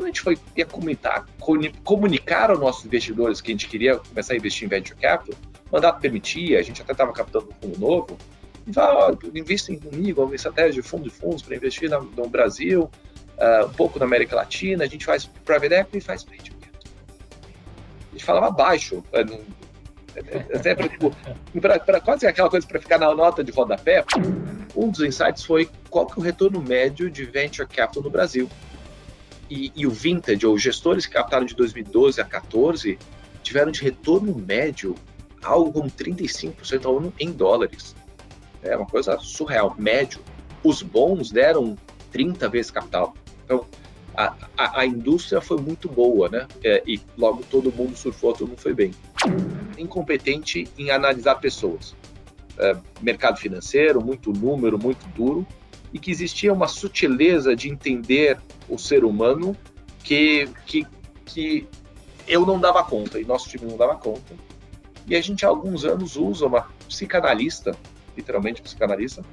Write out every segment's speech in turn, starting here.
quando a gente foi ia comunicar, comunicar aos nossos investidores que a gente queria começar a investir em venture capital, o mandato permitia, a gente até estava captando um fundo novo, e falava, oh, investem comigo, uma estratégia de fundo de fundos para investir no, no Brasil, uh, um pouco na América Latina, a gente faz private equity e faz venture capital. A gente falava baixo, até para tipo, quase aquela coisa para ficar na nota de rodapé. Um dos insights foi qual que é o retorno médio de venture capital no Brasil. E, e o vintage, ou gestores que captaram de 2012 a 2014, tiveram de retorno médio algo como 35% ao ano em dólares. É uma coisa surreal, médio. Os bons deram 30 vezes capital. Então, a, a, a indústria foi muito boa, né? É, e logo todo mundo surfou, todo mundo foi bem. Incompetente em analisar pessoas. É, mercado financeiro, muito número, muito duro, e que existia uma sutileza de entender o ser humano que, que, que eu não dava conta, e nosso time não dava conta. E a gente há alguns anos usa uma psicanalista, literalmente psicanalista,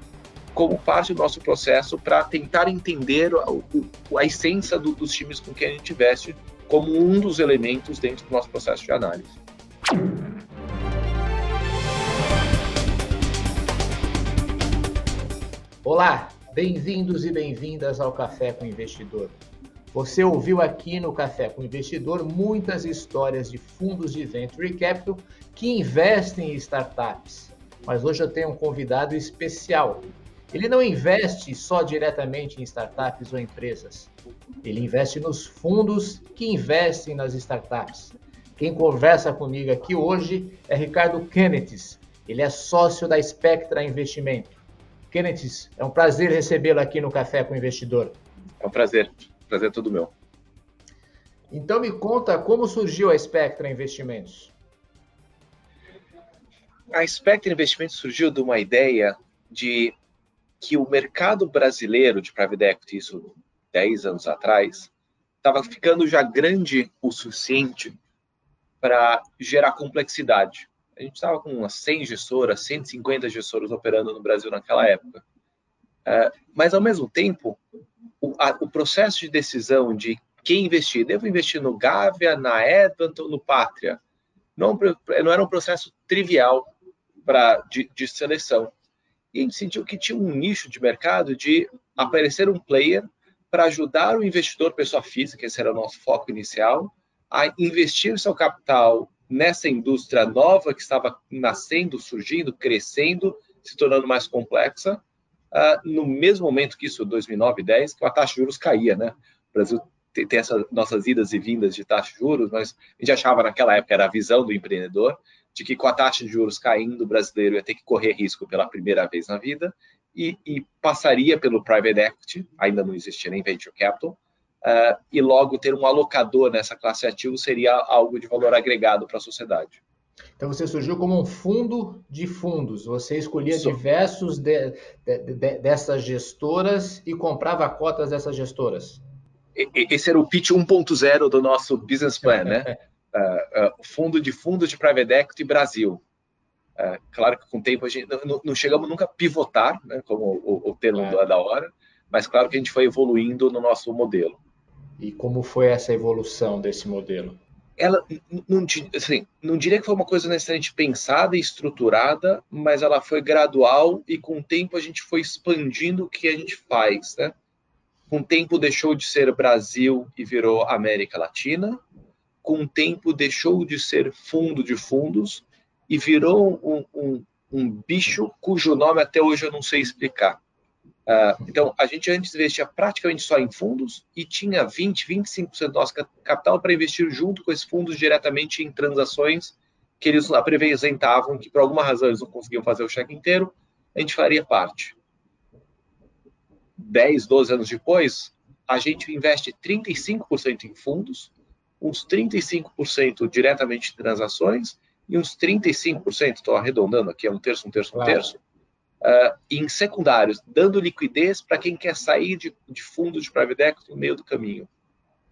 como parte do nosso processo para tentar entender a, a essência do, dos times com quem a gente investe como um dos elementos dentro do nosso processo de análise. Olá, bem-vindos e bem-vindas ao Café com Investidor. Você ouviu aqui no Café com Investidor muitas histórias de fundos de venture capital que investem em startups. Mas hoje eu tenho um convidado especial. Ele não investe só diretamente em startups ou empresas. Ele investe nos fundos que investem nas startups. Quem conversa comigo aqui hoje é Ricardo Kenneth. Ele é sócio da Spectra Investimento. Kenneth, é um prazer recebê-lo aqui no Café com o Investidor. É um prazer, prazer é todo meu. Então me conta como surgiu a Spectra Investimentos. A Spectra Investimentos surgiu de uma ideia de que o mercado brasileiro de private equity, isso 10 anos atrás, estava ficando já grande o suficiente para gerar complexidade a gente estava com umas 100 gestoras, 150 gestoras operando no Brasil naquela época. Uh, mas, ao mesmo tempo, o, a, o, processo de decisão de quem investir, devo investir no Gávea, na Edmonton, no Pátria, não, não era um processo trivial pra, de, de seleção. E a gente sentiu que tinha um nicho de mercado de aparecer um player para ajudar o investidor, pessoa física, esse era o nosso foco inicial, a investir seu capital nessa indústria nova que estava nascendo, surgindo, crescendo, se tornando mais complexa, uh, no mesmo momento que isso, 2009, 10, que a taxa de juros caía, né? O Brasil tem, essas nossas idas e vindas de taxa de juros, mas a gente achava naquela época, era a visão do empreendedor, de que com a taxa de juros caindo, o brasileiro ia ter que correr risco pela primeira vez na vida e, e passaria pelo private equity, ainda não existia nem venture capital, uh, e logo ter um alocador nessa classe de ativos seria algo de valor agregado para a sociedade. Então você surgiu como um fundo de fundos. Você escolhia diversos de, de, de, dessas gestoras e comprava cotas dessas gestoras. Esse era o pitch 1.0 do nosso business plan, né? uh, uh, fundo de fundos de private equity Brasil. Uh, claro que com o tempo a gente não, não chegamos nunca a pivotar, né, como o, o termo é. da hora, mas claro que a gente foi evoluindo no nosso modelo. E como foi essa evolução desse modelo? Ela não, assim, não diria que foi uma coisa necessariamente pensada e estruturada, mas ela foi gradual e com o tempo a gente foi expandindo o que a gente faz, né? Com o tempo deixou de ser Brasil e virou América Latina. Com o tempo deixou de ser fundo de fundos e virou um, um, um bicho cujo nome até hoje eu não sei explicar. Uh, então, a gente antes investia praticamente só em fundos e tinha 20, 25% do nosso capital para investir junto com esses fundos diretamente em transações que eles apresentavam, que por alguma razão eles não conseguiam fazer o cheque inteiro, a gente faria parte. 10, 12 anos depois, a gente investe 35% em fundos, uns 35% diretamente em transações e uns 35%, estou arredondando aqui, é um terço, um terço, um claro. terço, uh, em secundários, dando liquidez para quem quer sair de, de fundo de private equity no meio do caminho.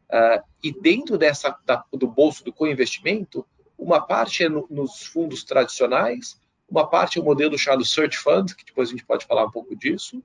Uh, e dentro dessa da, do bolso do co-investimento, uma parte é no, nos fundos tradicionais, uma parte é o modelo chamado Search Fund, que depois a gente pode falar um pouco disso,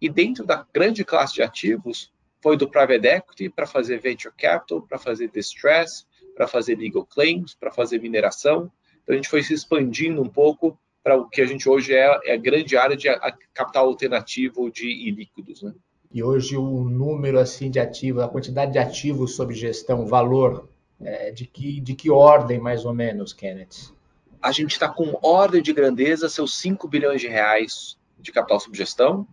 e dentro da grande classe de ativos, foi do private equity para fazer venture capital, para fazer distress, para fazer legal claims, para fazer mineração. Então a gente foi se expandindo um pouco para o que a gente hoje é, é a grande área de capital alternativo de ilíquidos. Né? E hoje o número assim de ativos, a quantidade de ativos sob gestão, valor, é, de, que, de que ordem mais ou menos, Kenneth? A gente está com ordem de grandeza, seus 5 bilhões de reais de capital sob gestão,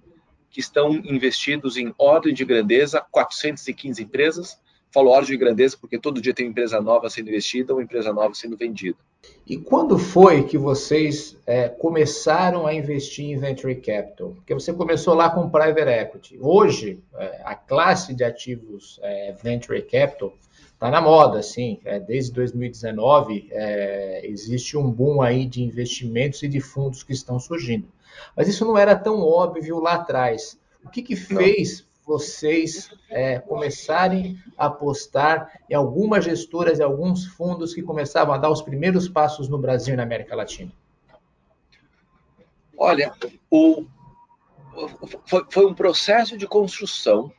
que estão investidos em ordem de grandeza, 415 empresas. Falo ordem de grandeza porque todo dia tem uma empresa nova sendo investida ou uma empresa nova sendo vendida. E quando foi que vocês é, começaram a investir em venture capital? Porque você começou lá com private equity. Hoje, é, a classe de ativos é, venture capital está na moda, sim. É, desde 2019 é, existe um boom aí de investimentos e de fundos que estão surgindo. Mas isso não era tão óbvio lá atrás. O que, que fez. Vocês é, começarem a apostar em algumas gestoras e alguns fundos que começavam a dar os primeiros passos no Brasil e na América Latina? Olha, o, foi, foi um processo de construção.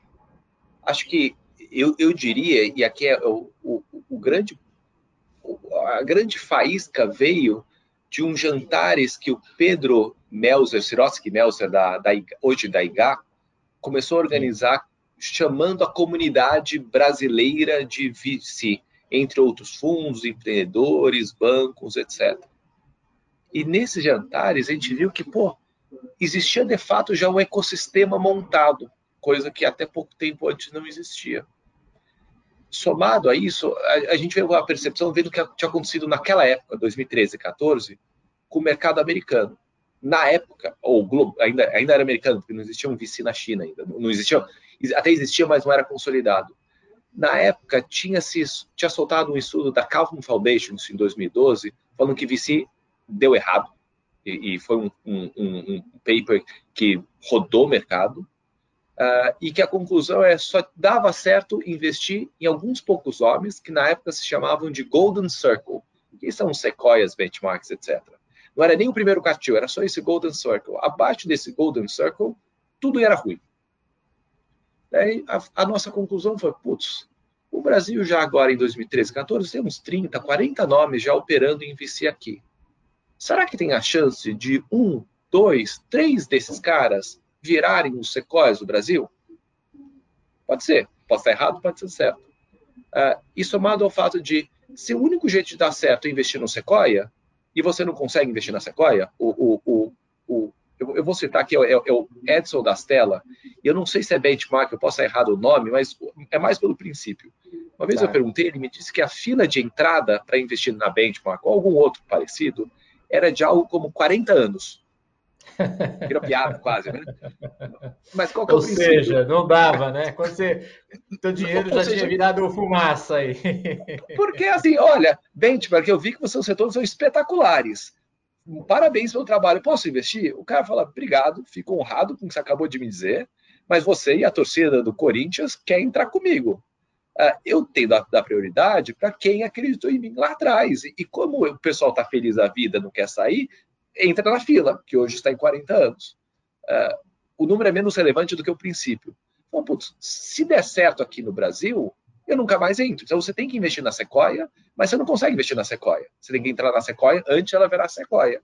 Acho que eu, eu diria, e aqui é o, o, o grande, a grande faísca veio de um jantares que o Pedro Melzer, Sirotsky Melzer, da, da, hoje da IGA, começou a organizar chamando a comunidade brasileira de VC, entre outros fundos, empreendedores, bancos, etc. E nesses jantares a gente viu que, pô, existia de fato já um ecossistema montado, coisa que até pouco tempo antes não existia. Somado a isso, a, a gente veio a percepção vendo o que tinha acontecido naquela época, 2013, 14, com o mercado americano. Na época, ou ainda, ainda era americano, porque não existia um VC na China ainda, não existia, até existia, mas não era consolidado. Na época, tinha, se, tinha soltado um estudo da Calvin Foundation, em 2012, falando que VC deu errado, e, e foi um, um, um, paper que rodou o mercado, uh, e que a conclusão é só dava certo investir em alguns poucos homens que na época se chamavam de Golden Circle, que são sequoias, benchmarks, etc. Não era nem o primeiro quartil, era só esse Golden Circle. Abaixo desse Golden Circle, tudo era ruim. Daí a, a nossa conclusão foi, putz, o Brasil já agora em 2013, 14, tem uns 30, 40 nomes já operando em VC aqui. Será que tem a chance de um, dois, três desses caras virarem os sequoias do Brasil? Pode ser. Pode estar errado, pode ser certo. Uh, e somado ao fato de, se o único jeito de dar certo é investir no Sequoia, e você não consegue investir na Sequoia, o, o, o, eu, eu, vou citar aqui, é, é, o Edson Dastella, e eu não sei se é benchmark, eu posso estar errado o nome, mas é mais pelo princípio. Uma vez tá. eu perguntei, ele me disse que a fila de entrada para investir na benchmark ou algum outro parecido era de algo como 40 anos. Virou piada quase, né? Mas qual que é o Ou princípio? seja, não dava, né? Quando você. Teu dinheiro já seja, tinha virado fumaça aí. Porque assim, olha, benchmark, eu vi que vocês setores são espetaculares. Parabéns pelo trabalho. Posso investir? O cara fala, obrigado, fico honrado com o que você acabou de me dizer, mas você e a torcida do Corinthians quer entrar comigo. Uh, eu tenho da, da prioridade para quem acreditou em mim lá atrás. E, e como o pessoal está feliz da vida, não quer sair, entra na fila, que hoje está em 40 anos. Uh, o número é menos relevante do que o princípio. Então, putz, se der certo aqui no Brasil, eu nunca mais entro. Então você tem que investir na Sequoia, mas você não consegue investir na Sequoia. Você tem que entrar na Sequoia antes ela virar Sequoia.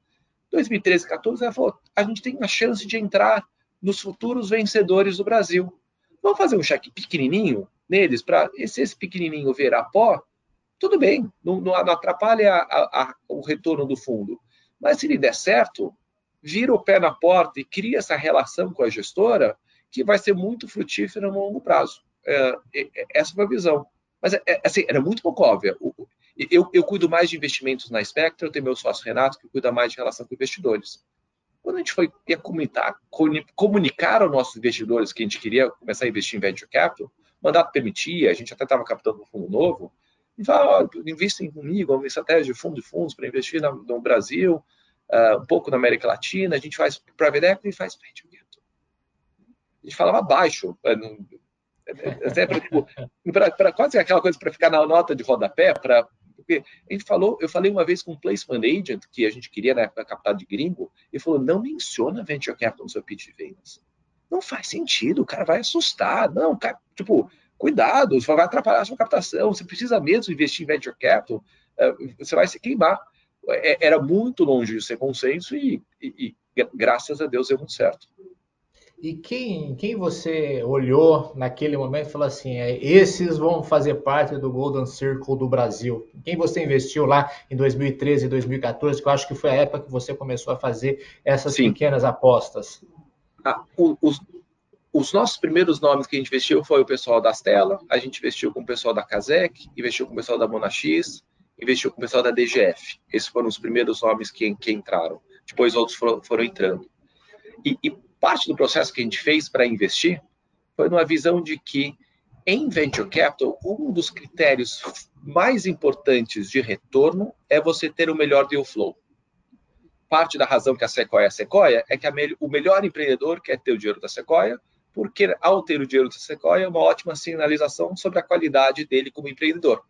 2013, 14, ela falou: a gente tem a chance de entrar nos futuros vencedores do Brasil. Vamos fazer um cheque pequenininho neles para se esse pequenininho virar pó, tudo bem, não, não atrapalha a, a, o retorno do fundo. Mas se ele der certo, vira o pé na porta e cria essa relação com a gestora que vai ser muito frutífera no longo prazo. É, é, essa foi a visão. Mas é, é assim, era muito pouco óbvia. Eu, eu, cuido mais de investimentos na Spectra, eu tenho meu sócio Renato, que cuida mais de relação com investidores. Quando a gente foi comunicar, comunicar aos nossos investidores que a gente queria começar a investir em venture capital, o mandato permitia, a gente até estava captando um fundo novo, e fala, oh, investem comigo, uma estratégia de fundo de fundos para investir na, no Brasil, uh, um pouco na América Latina, a gente faz private equity e faz capital. A gente falava baixo, é, até para tipo, quase aquela coisa para ficar na nota de rodapé, para porque a gente falou, eu falei uma vez com um placement agent que a gente queria na época captar de gringo, e falou: não menciona venture capital no seu pitch de vendas. Não faz sentido, o cara vai assustar. Não, cara, tipo, cuidado, você vai atrapalhar a sua captação, você precisa mesmo investir em venture capital, é, você vai se queimar. É, era muito longe de ser consenso e, e, e graças a Deus deu muito certo. E quem, quem você olhou naquele momento e falou assim, é, esses vão fazer parte do Golden Circle do Brasil? Quem você investiu lá em 2013 e 2014, que eu acho que foi a época que você começou a fazer essas Sim. pequenas apostas? Ah, os, os, nossos primeiros nomes que a gente investiu foi o pessoal da Stella, a gente investiu com o pessoal da Kazek, investiu com o pessoal da Monax, investiu com o pessoal da DGF. Esses foram os primeiros nomes que, que entraram. Depois outros foram, foram entrando. E, e parte do processo que a gente fez para investir foi numa visão de que em venture capital, um dos critérios mais importantes de retorno é você ter o melhor deal flow. Parte da razão que a Sequoia é a Sequoia é que me o melhor empreendedor quer ter o dinheiro da Sequoia, porque ao ter o dinheiro da Sequoia é uma ótima sinalização sobre a qualidade dele como empreendedor.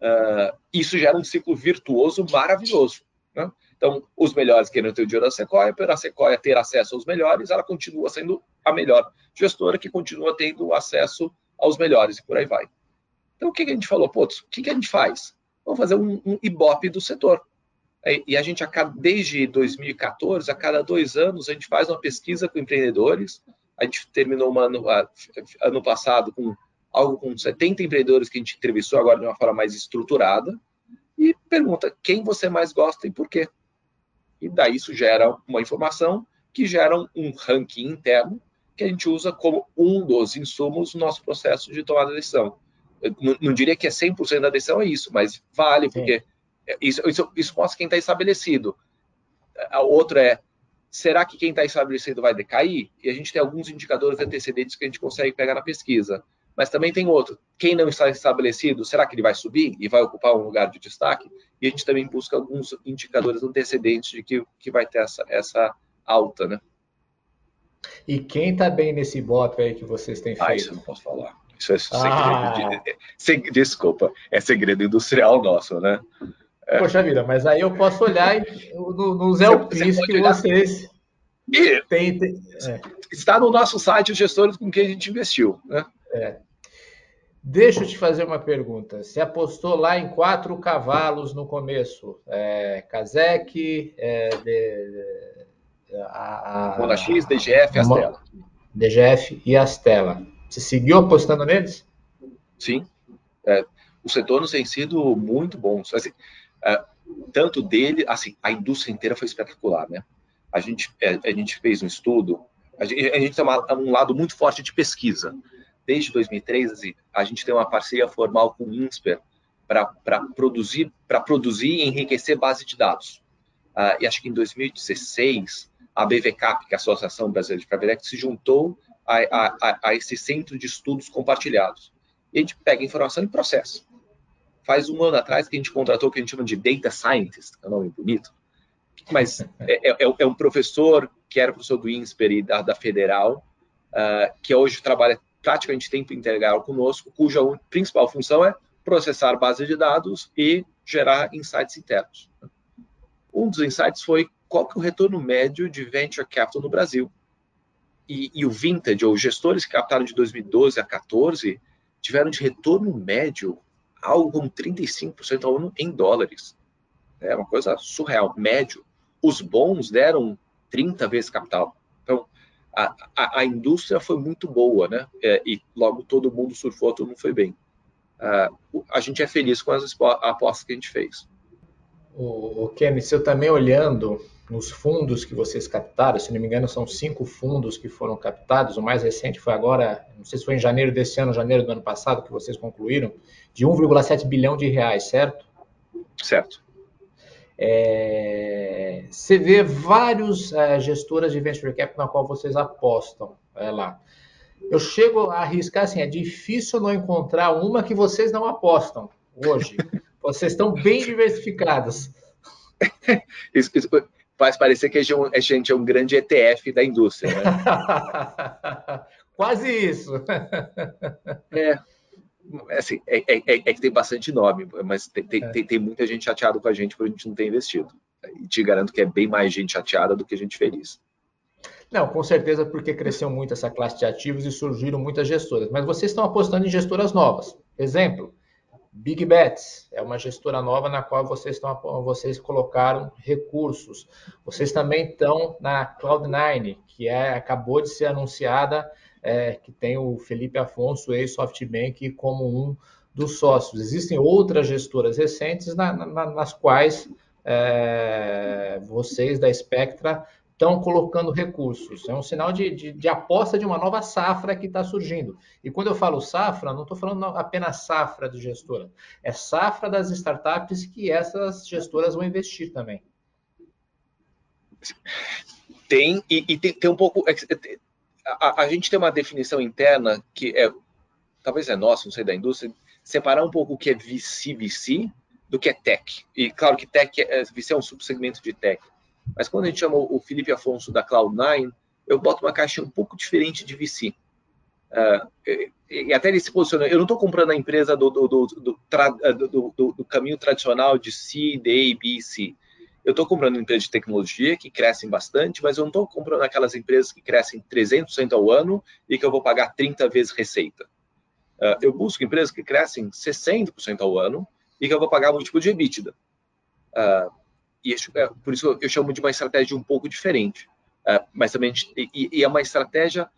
Uh, isso gera um ciclo virtuoso maravilhoso. Né? Então, os melhores querem ter o dinheiro da Sequoia, para a Sequoia ter acesso aos melhores, ela continua sendo a melhor gestora que continua tendo acesso aos melhores e por aí vai. Então, o que, a gente falou? Putz, o que, a gente faz? Vamos fazer um, um Ibope do setor. E a gente, desde 2014, a cada dois anos, a gente faz uma pesquisa com empreendedores. A gente terminou um ano, ano passado com algo com 70 empreendedores que a gente entrevistou agora de uma forma mais estruturada e pergunta quem você mais gosta e por quê. E daí isso gera uma informação que gera um ranking interno que a gente usa como um dos insumos no nosso processo de tomada de decisão. Eu não, diria que é 100% da decisão é isso, mas vale, porque isso, isso, isso mostra quem está estabelecido. A outra é, será que quem está estabelecido vai decair? E a gente tem alguns indicadores antecedentes que a gente consegue pegar na pesquisa. Mas também tem outro. Quem não está estabelecido, será que ele vai subir e vai ocupar um lugar de destaque? E a gente também busca alguns indicadores antecedentes de que, que vai ter essa, essa alta, né? E quem está bem nesse bot aí que vocês têm feito? Ah, isso eu não posso falar. Isso é ah. segredo. De, desculpa, é segredo industrial nosso, né? Poxa vida, mas aí eu posso olhar no, nos LPs que vocês e tem, tem, é. Está no nosso site os gestores com quem a gente investiu. Né? É. Deixa eu te fazer uma pergunta. Você apostou lá em quatro cavalos no começo. É, Kazek, é, de, a, a, X, DGF e Astela. DGF e Astela. Você seguiu apostando neles? Sim. É, os retornos têm sido muito bons. Assim, é, tanto dele, assim, a indústria inteira foi espetacular, né? A gente, é, a gente fez um estudo, a gente, a gente tem uma, um lado muito forte de pesquisa desde 2013, a gente tem uma parceria formal com o INSPER para produzir, produzir e enriquecer base de dados. Uh, e acho que em 2016, a BVCAP, que é a Associação Brasileira de Private se juntou a, a, a, esse centro de estudos compartilhados. E a gente pega informação e processa. Faz um ano atrás que a gente contratou o que a gente chama de Data Scientist, é um nome bonito, mas é, é, é um professor que era professor do INSPER e da, da Federal, uh, que hoje trabalha praticamente tempo integral conosco, cuja principal função é processar base de dados e gerar insights internos. Um dos insights foi qual que é o retorno médio de venture capital no Brasil. E, e o vintage, ou gestores que captaram de 2012 a 2014, tiveram de retorno médio algo como 35% ao ano em dólares. É uma coisa surreal, médio. Os bons deram 30 vezes capital a, a, a, indústria foi muito boa, né? É, e logo todo mundo surfou, todo mundo foi bem. Uh, a gente é feliz com as apostas que a gente fez. O, o Kenneth, eu também olhando nos fundos que vocês captaram, se não me engano, são cinco fundos que foram captados. O mais recente foi agora, não sei se foi em janeiro desse ano, janeiro do ano passado, que vocês concluíram, de 1,7 bilhão de reais, certo? Certo. É, você vê vários é, gestoras de venture capital na qual vocês apostam é, lá. Eu chego a arriscar assim, é difícil não encontrar uma que vocês não apostam hoje. vocês estão bem. Isso, isso, faz parecer que a gente é um grande ETF da indústria. Né? Quase isso. É, assim, é, é, é, é, que tem bastante nome, mas tem, tem, é. tem, tem, muita gente chateada com a gente por a gente não ter investido. E te garanto que é bem mais gente chateada do que gente feliz. Não, com certeza porque cresceu muito essa classe de ativos e surgiram muitas gestoras. Mas vocês estão apostando em gestoras novas. Exemplo, Big Bets é uma gestora nova na qual vocês, estão, vocês colocaram recursos. Vocês também estão na Cloud9, que é, acabou de ser anunciada, é, que tem o Felipe Afonso, ex-SoftBank, como um dos sócios. Existem outras gestoras recentes na, na, nas quais é, vocês da Spectra estão colocando recursos. É um sinal de, de, de aposta de uma nova safra que está surgindo. E quando eu falo safra, não estou falando apenas safra de gestora, é safra das startups que essas gestoras vão investir também. Tem, e, e tem, tem, um pouco. É a, a, gente tem uma definição interna que é, talvez é nossa, não sei da indústria, separar um pouco o que é VC-VC do que é tech. E claro que tech é, VC é um subsegmento de tech. Mas quando a gente chama o Felipe Afonso da Cloud9, eu boto uma caixa um pouco diferente de VC. Uh, ah, e, até ele se posiciona. Eu não estou comprando a empresa do, do, do, do, do caminho tradicional de C, D, B, C. Eu estou comprando empresas de tecnologia que crescem bastante, mas eu não estou comprando aquelas empresas que crescem 300% ao ano e que eu vou pagar 30 vezes receita. Uh, eu busco empresas que crescem 60% ao ano e que eu vou pagar múltiplo de EBITDA. Uh, e é, por isso eu chamo de uma estratégia um pouco diferente. Uh, mas também e, e, é uma estratégia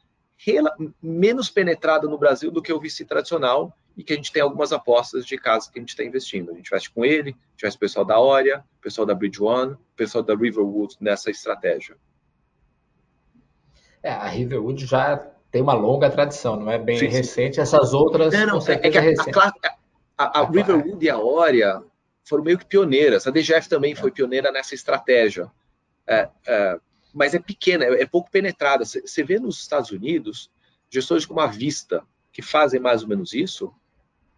menos penetrada no Brasil do que o VC tradicional e que a gente tem algumas apostas de casa que a gente está investindo. A gente investe com ele, a gente investe o pessoal da Oria, o pessoal da Bridge One, o pessoal da Riverwood nessa estratégia. É, a Riverwood já tem uma longa tradição, não é bem sim, recente. Sim. Essas outras. Não, não, é que a, a, a, a Riverwood e a Oria foram meio que pioneiras. A DGF também foi pioneira nessa estratégia. É, é, mas é pequena, é, é pouco penetrada. Você vê nos Estados Unidos gestores como a Vista, que fazem mais ou menos isso,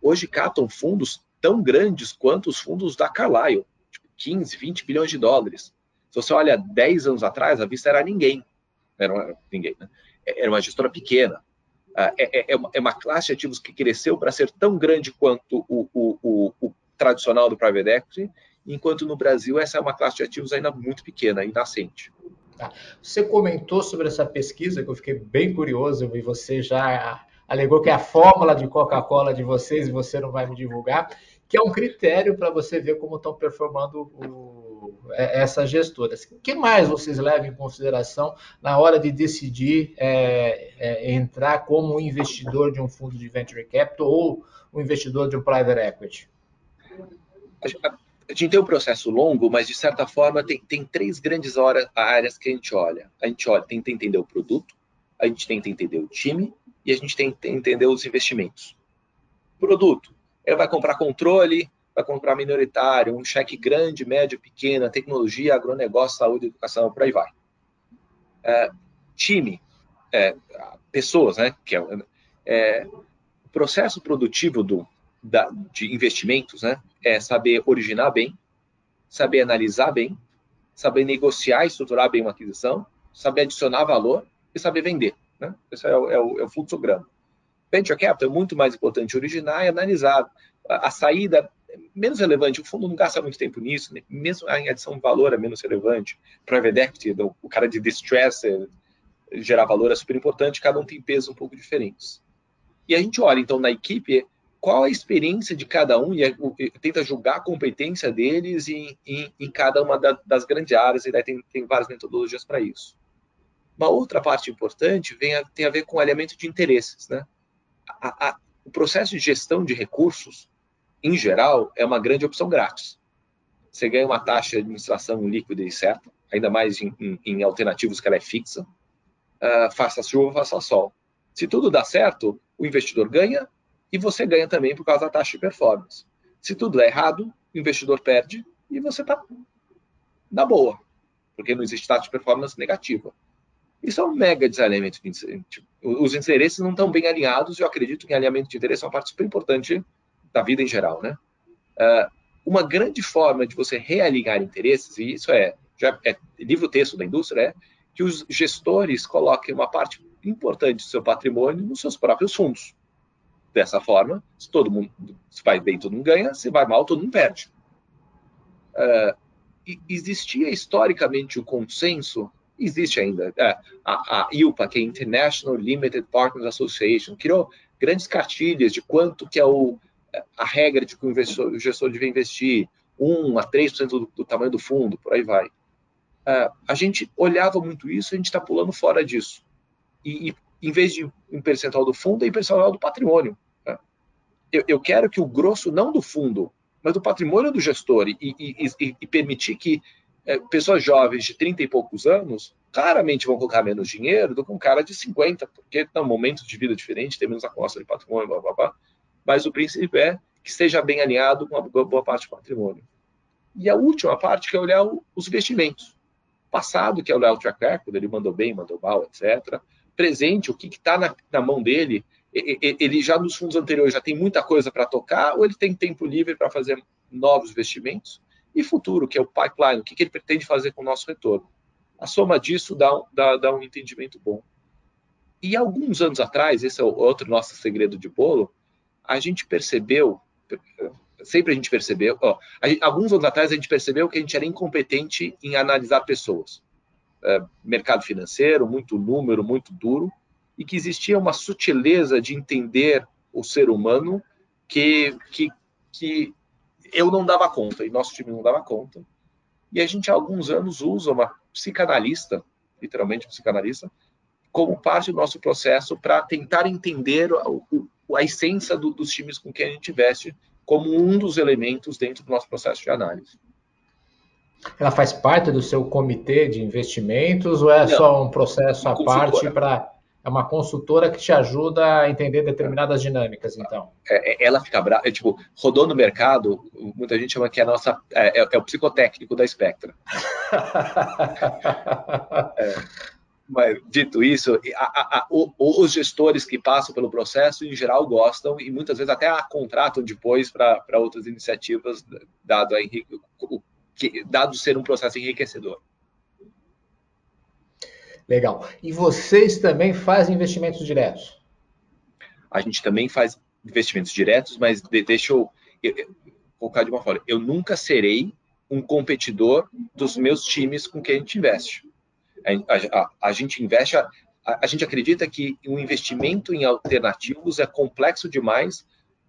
hoje catam fundos tão grandes quanto os fundos da Carlyle, tipo 15, 20 bilhões de dólares. Se você olha 10 anos atrás, a Vista era ninguém. Era uma, ninguém, né? Era uma gestora pequena. É, é, é, uma classe de ativos que cresceu para ser tão grande quanto o, o, o tradicional do private equity, enquanto no Brasil essa é uma classe de ativos ainda muito pequena e nascente. Tá. Você comentou sobre essa pesquisa que eu fiquei bem curioso e você já alegou que é a fórmula de Coca-Cola de vocês e você não vai me divulgar, que é um critério para você ver como estão performando o, é, essas gestoras. O que mais vocês levam em consideração na hora de decidir é, é, entrar como investidor de um fundo de venture capital ou um investidor de um private equity? A gente tem um processo longo, mas de certa forma tem, tem três grandes horas, áreas que a gente olha. A gente olha, tenta entender o produto, a gente tenta entender o time e a gente tenta entender os investimentos. Produto, ele vai comprar controle, vai comprar minoritário, um cheque grande, médio, pequeno, tecnologia, agronegócio, saúde, educação, por aí vai. É, time, é, pessoas, né? Que é, é, o processo produtivo do, da, de investimentos, né? É saber originar bem, saber analisar bem, saber negociar e estruturar bem uma aquisição, saber adicionar valor e saber vender. Né? Esse é o, é o, é o fluxograma. Venture Capital é muito mais importante originar e analisar. A, a, saída é menos relevante, o fundo não gasta muito tempo nisso, né? mesmo a adição de valor é menos relevante. Private Equity, o cara de distress, é, gerar valor é super importante, cada um tem pesos um pouco diferentes. E a gente olha, então, na equipe, qual a experiência de cada um e, tenta julgar a competência deles em, em, em cada uma da, das grandes áreas, e daí tem, tem várias metodologias para isso. Uma outra parte importante vem a, tem a ver com alinhamento de interesses. Né? A, a, o processo de gestão de recursos, em geral, é uma grande opção grátis. Você ganha uma taxa de administração líquida e certa, ainda mais em, em, em alternativos que ela é fixa. Uh, faça chuva, faça sol. Se tudo dá certo, o investidor ganha e você ganha também por causa da taxa de performance. Se tudo é errado, o investidor perde e você está na boa, porque não existe taxa de performance negativa. Isso é um mega desalinhamento de interesse. Os interesses não estão bem alinhados e eu acredito que alinhamento de interesse é uma parte super importante da vida em geral, né? Uh, uma grande forma de você realinhar interesses, e isso é, já é livro texto da indústria, é que os gestores coloquem uma parte importante do seu patrimônio nos seus próprios fundos dessa forma, se todo mundo se vai bem, todo mundo ganha, se vai mal, todo mundo perde. Uh, existia historicamente o consenso existe ainda. É, a, a ILPA, que é International Limited Partners Association, criou grandes cartilhas de quanto que é o, a regra de que o, o gestor deve investir, 1 a 3% do, do tamanho do fundo, por aí vai. Uh, a gente olhava muito isso, a gente está pulando fora disso. E, e, em vez de em percentual do fundo, é em percentual do patrimônio. Né? Eu, eu, quero que o grosso, não do fundo, mas do patrimônio do gestor, e, e, e permitir que é, pessoas jovens de 30 e poucos anos claramente vão colocar menos dinheiro do que um cara de 50, porque estão momentos de vida diferentes, tem menos acumulação de patrimônio, blá, blá, blá. Mas o princípio é que esteja bem alinhado com a boa parte do patrimônio. E a última parte, que é olhar os investimentos. Passado, que é olhar o track record, ele mandou bem, mandou mal, etc. Presente, o que está na, na mão dele, ele já nos fundos anteriores já tem muita coisa para tocar, ou ele tem tempo livre para fazer novos investimentos? E futuro, que é o pipeline, o que, ele pretende fazer com o nosso retorno. A soma disso dá, dá, dá um entendimento bom. E alguns anos atrás, esse é outro nosso segredo de bolo, a gente percebeu, sempre a gente percebeu, ó, a alguns anos atrás a gente percebeu que a gente era incompetente em analisar pessoas. É, mercado financeiro, muito número, muito duro, e que existia uma sutileza de entender o ser humano que, que, que eu não dava conta, e nosso time não dava conta. E a gente há alguns anos usa uma psicanalista, literalmente psicanalista, como parte do nosso processo para tentar entender a, a essência do, dos times com quem a gente investe como um dos elementos dentro do nosso processo de análise. Ela faz parte do seu comitê de investimentos ou é não, só um processo à parte para é uma consultora que te ajuda a entender determinadas dinâmicas, então. É, é ela fica brava, é, tipo, rodou no mercado, muita gente chama que é, a nossa, é, é, é o psicotécnico da Spectra. É, mas, dito isso, a, a, a, os gestores que passam pelo processo, em geral, gostam e muitas vezes até a contratam depois para outras iniciativas, dado, a, dado ser um processo enriquecedor. Legal. E vocês também fazem investimentos diretos? A gente também faz investimentos diretos, mas deixa eu, eu, eu colocar de uma forma. Eu nunca serei um competidor dos meus times com quem a gente investe. A, a, a gente investe, a, a, gente acredita que o um investimento em alternativos é complexo demais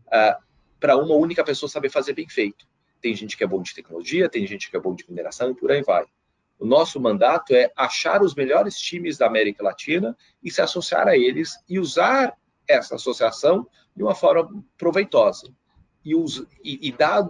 uh, para uma única pessoa saber fazer bem feito. Tem gente que é bom de tecnologia, tem gente que é bom de mineração e por aí vai. O nosso mandato é achar os melhores times da América Latina e se associar a eles e usar essa associação de uma forma proveitosa e, e, e, dar,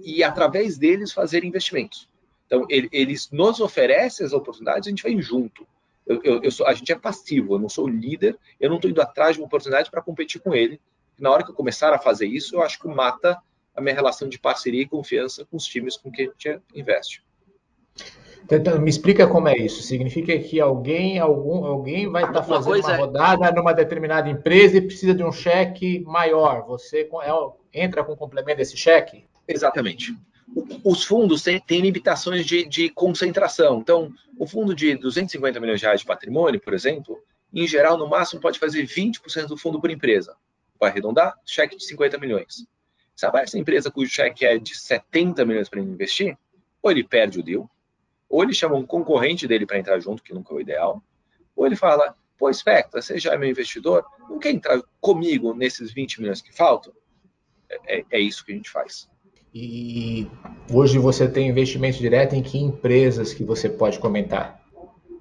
e através deles fazer investimentos. Então, ele, eles nos oferecem as oportunidades, a gente vem junto. Eu, eu, eu sou, a gente é passivo, eu não sou líder, eu não estou indo atrás de uma oportunidade para competir com ele. Na hora que eu começar a fazer isso, eu acho que mata a minha relação de parceria e confiança com os times com que a gente investe. Então, me explica como é isso. Significa que alguém, algum, alguém vai estar tá fazendo uma é- rodada numa determinada empresa e precisa de um cheque maior. Você é, entra com o complemento desse cheque? Exatamente. Os fundos têm, têm limitações de, de, concentração. Então, o fundo de 250 milhões de reais de patrimônio, por exemplo, em geral, no máximo, pode fazer 20% do fundo por empresa. Vai arredondar, cheque de 50 milhões. Sabe essa empresa cujo cheque é de 70 milhões para investir? Ou ele perde o deal, ou ele chama um concorrente dele para entrar junto, que nunca é o ideal, ou ele fala, pô, Spectra, você já é meu investidor, não quer entrar comigo nesses 20 milhões que faltam? É, é, é isso que a gente faz. E hoje você tem investimento direto em que empresas que você pode comentar?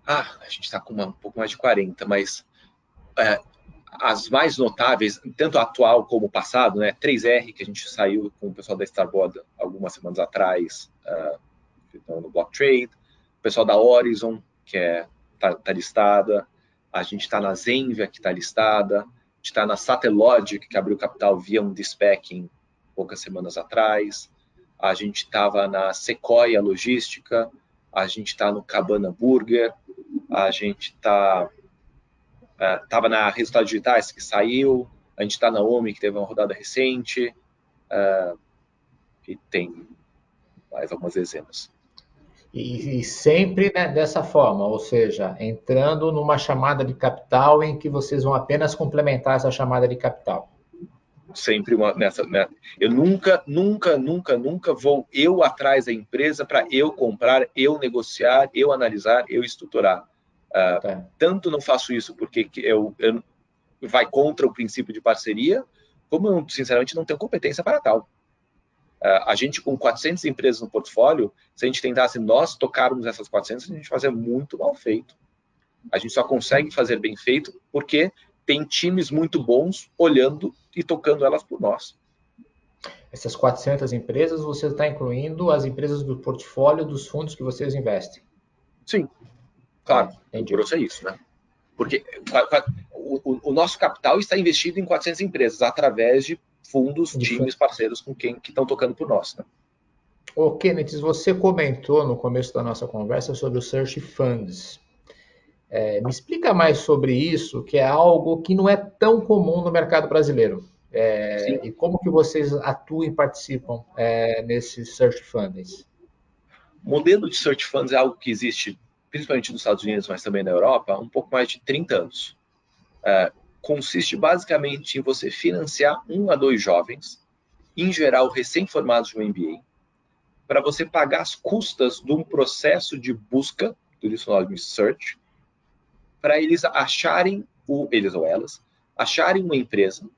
Ah, a gente está com uma, um pouco mais de 40, mas é, as mais notáveis, tanto atual como passado, né? 3R, que a gente saiu com o pessoal da Starboard algumas semanas atrás, uh, no Block Trade, o pessoal da Horizon, que é tá, tá listada, a gente está na Zenvia, que está listada, a gente está na Satellogic, que abriu capital via um despacking poucas semanas atrás, a gente estava na Sequoia Logística, a gente está no Cabana Burger, a gente está estava uh, na Resultados Digitais, que saiu, a gente está na OMI, que teve uma rodada recente, uh, e tem mais algumas dezenas. E, e sempre né, dessa forma, ou seja, entrando numa chamada de capital em que vocês vão apenas complementar essa chamada de capital. Sempre uma, nessa. Né? Eu nunca, nunca, nunca, nunca vou eu atrás da empresa para eu comprar, eu negociar, eu analisar, eu estruturar. Uh, tá. Tanto não faço isso porque eu, eu vai contra o princípio de parceria, como eu, sinceramente, não tenho competência para tal. Uh, a gente, com 400 empresas no portfólio, se a gente tentasse nós tocarmos essas 400, a gente fazer muito mal feito. A gente só consegue fazer bem feito porque tem times muito bons olhando e tocando elas por nós. Essas 400 empresas, você está incluindo as empresas do portfólio dos fundos que vocês investem? Sim, claro. É, o grosso é isso, né? Porque o, o, nosso capital está investido em 400 empresas através de fundos, de times, parceiros com quem que estão tocando por nós. Né? Ô, Kenneth, você comentou no começo da nossa conversa sobre o Search Funds. É, me explica mais sobre isso, que é algo que não é tão comum no mercado brasileiro. É, e como que vocês atuam e participam é, nesses Search Funds? O modelo de Search Funds é algo que existe principalmente nos Estados Unidos, mas também na Europa, um pouco mais de 30 anos. É, consiste basicamente em você financiar um a dois jovens, em geral recém-formados de um MBA, para você pagar as custas de um processo de busca, do nome search, para eles acharem, o, eles ou elas, acharem uma empresa,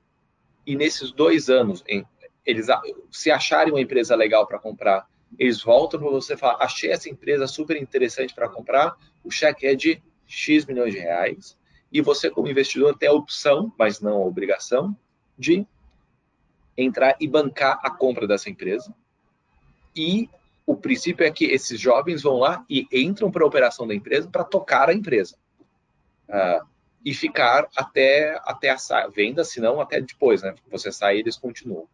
e nesses dois anos, em, eles se acharem uma empresa legal para comprar eles voltam para você falar: achei essa empresa super interessante para comprar, o cheque é de X milhões de reais, e você, como investidor, tem a opção, mas não a obrigação, de entrar e bancar a compra dessa empresa. E o princípio é que esses jovens vão lá e entram para a operação da empresa para tocar a empresa. Uh, e ficar até, até a venda, se não até depois, né? Você sai e eles continuam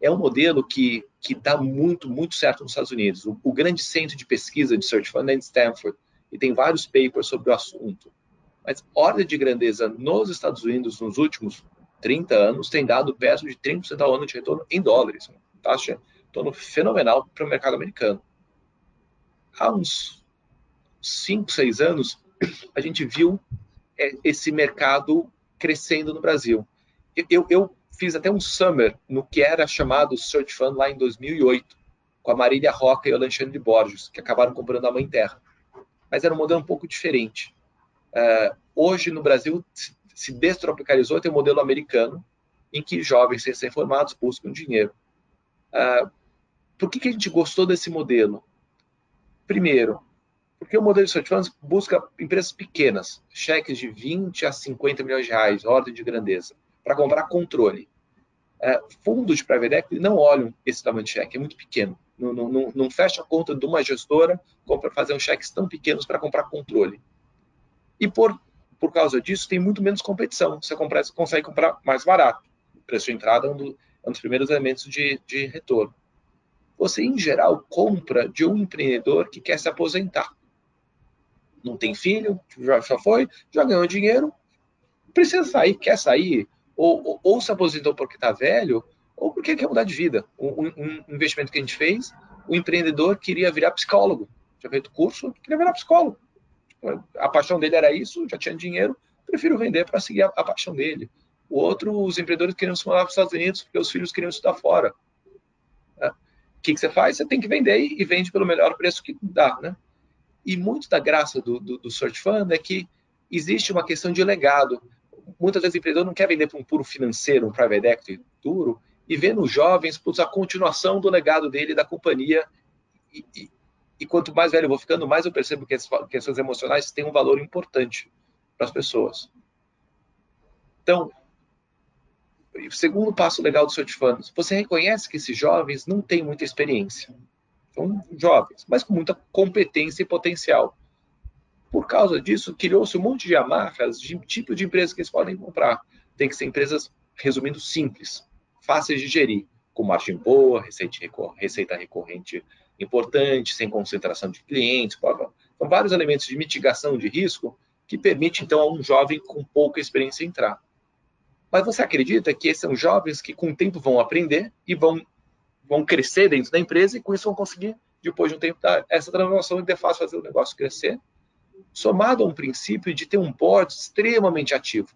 é um modelo que que dá muito muito certo nos Estados Unidos. O, o, grande centro de pesquisa de Search Fund é em Stanford e tem vários papers sobre o assunto. Mas ordem de grandeza nos Estados Unidos nos últimos 30 anos tem dado perto de 30% ao ano de retorno em dólares, taxa retorno fenomenal para o mercado americano. Há uns 5, 6 anos a gente viu é, esse mercado crescendo no Brasil. Eu, eu, fiz até um summer no que era chamado Search Fund lá em 2008, com a Marília Roca e o Alexandre Borges, que acabaram comprando a Mãe Terra. Mas era um modelo um pouco diferente. Uh, hoje, no Brasil, se destropicalizou, tem um modelo americano, em que jovens recém-formados buscam dinheiro. Uh, por que, que a gente gostou desse modelo? Primeiro, porque o modelo de search funds busca empresas pequenas, cheques de 20 a 50 milhões de reais, ordem de grandeza para comprar controle. É, fundos de private equity não olham esse tamanho de cheque, é muito pequeno. Não, não, não fecha a conta de uma gestora para fazer um cheques tão pequenos para comprar controle. E por, por causa disso, tem muito menos competição. Você, compra, você consegue comprar mais barato. O preço de entrada é um, do, é um dos primeiros elementos de, de retorno. Você, em geral, compra de um empreendedor que quer se aposentar. Não tem filho, já, já foi, já ganhou dinheiro, precisa sair, quer sair, ou, ou, se aposentou porque está velho, ou porque quer mudar de vida. Um, um, investimento que a gente fez, o empreendedor queria virar psicólogo. Tinha feito curso, queria virar psicólogo. A paixão dele era isso, já tinha dinheiro, prefiro vender para seguir a, a, paixão dele. O outro, os empreendedores queriam se mudar para os Estados Unidos porque os filhos queriam estudar fora. É. O que, que, você faz? Você tem que vender e vende pelo melhor preço que dá, né? E muito da graça do, do, do Search Fund é que existe uma questão de legado muitas vezes o empreendedor não quer vender para um puro financeiro, um private equity duro, e vê nos jovens putz, a continuação do legado dele, da companhia. E, e, e, quanto mais velho eu vou ficando, mais eu percebo que as questões emocionais têm um valor importante para as pessoas. Então, segundo passo legal do Search Funds, você reconhece que esses jovens não têm muita experiência. São jovens, mas com muita competência e potencial. Por causa disso, criou-se um monte de amarras de tipo de empresas que eles podem comprar. Tem que ser empresas, resumindo, simples, fáceis de gerir, com margem boa, receita, recorrente importante, sem concentração de clientes. São vários elementos de mitigação de risco que permite, então, a um jovem com pouca experiência entrar. Mas você acredita que esses são jovens que, com o tempo, vão aprender e vão, vão crescer dentro da empresa e, com isso, vão conseguir, depois de um tempo, essa transformação e de fato fazer o negócio crescer somado a um princípio de ter um board extremamente ativo.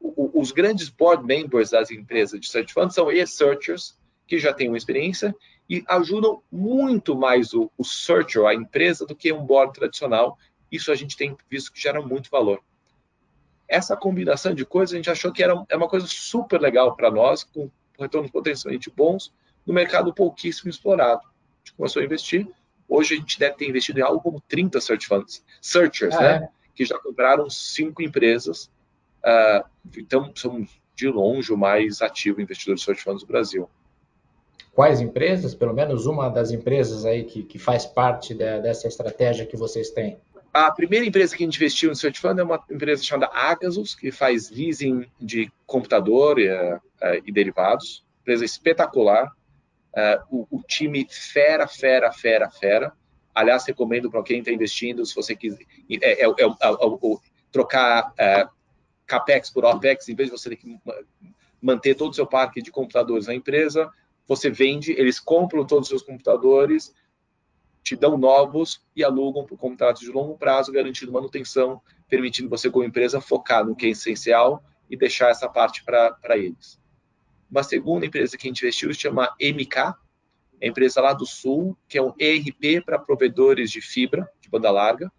O, os grandes board members das empresas de search funds são researchers que já têm uma experiência e ajudam muito mais o, o searcher, a empresa, do que um board tradicional. isso a gente tem visto que gera muito valor. Essa combinação de coisas a gente achou que era é uma coisa super legal para nós, com retornos potencialmente bons, no mercado pouquíssimo explorado. A gente começou a investir. Hoje a gente deve ter investido em algo como 30 search funds, searchers, ah, né? É? Que já compraram cinco empresas. Uh, então, somos de longe o mais ativo investidor de search funds do Brasil. Quais empresas? Pelo menos uma das empresas aí que, que faz parte de, dessa estratégia que vocês têm. A primeira empresa que a gente investiu no Search Fund é uma empresa chamada Agasus, que faz leasing de computador e, uh, e derivados. Empresa espetacular. Uh, o, o, time fera, fera, fera, fera. Aliás, recomendo para quem está investindo, se você quiser, é, é, é, é trocar CAPEX por OPEX, em vez de você ter que manter todo o seu parque de computadores na empresa, você vende, eles compram todos os seus computadores, te dão novos e alugam por contratos de longo prazo, garantindo manutenção, permitindo você, como empresa, focar no que é essencial e deixar essa parte para eles. Uma segunda empresa que a gente investiu chama MK, é empresa lá do Sul, que é um ERP para provedores de fibra de banda larga.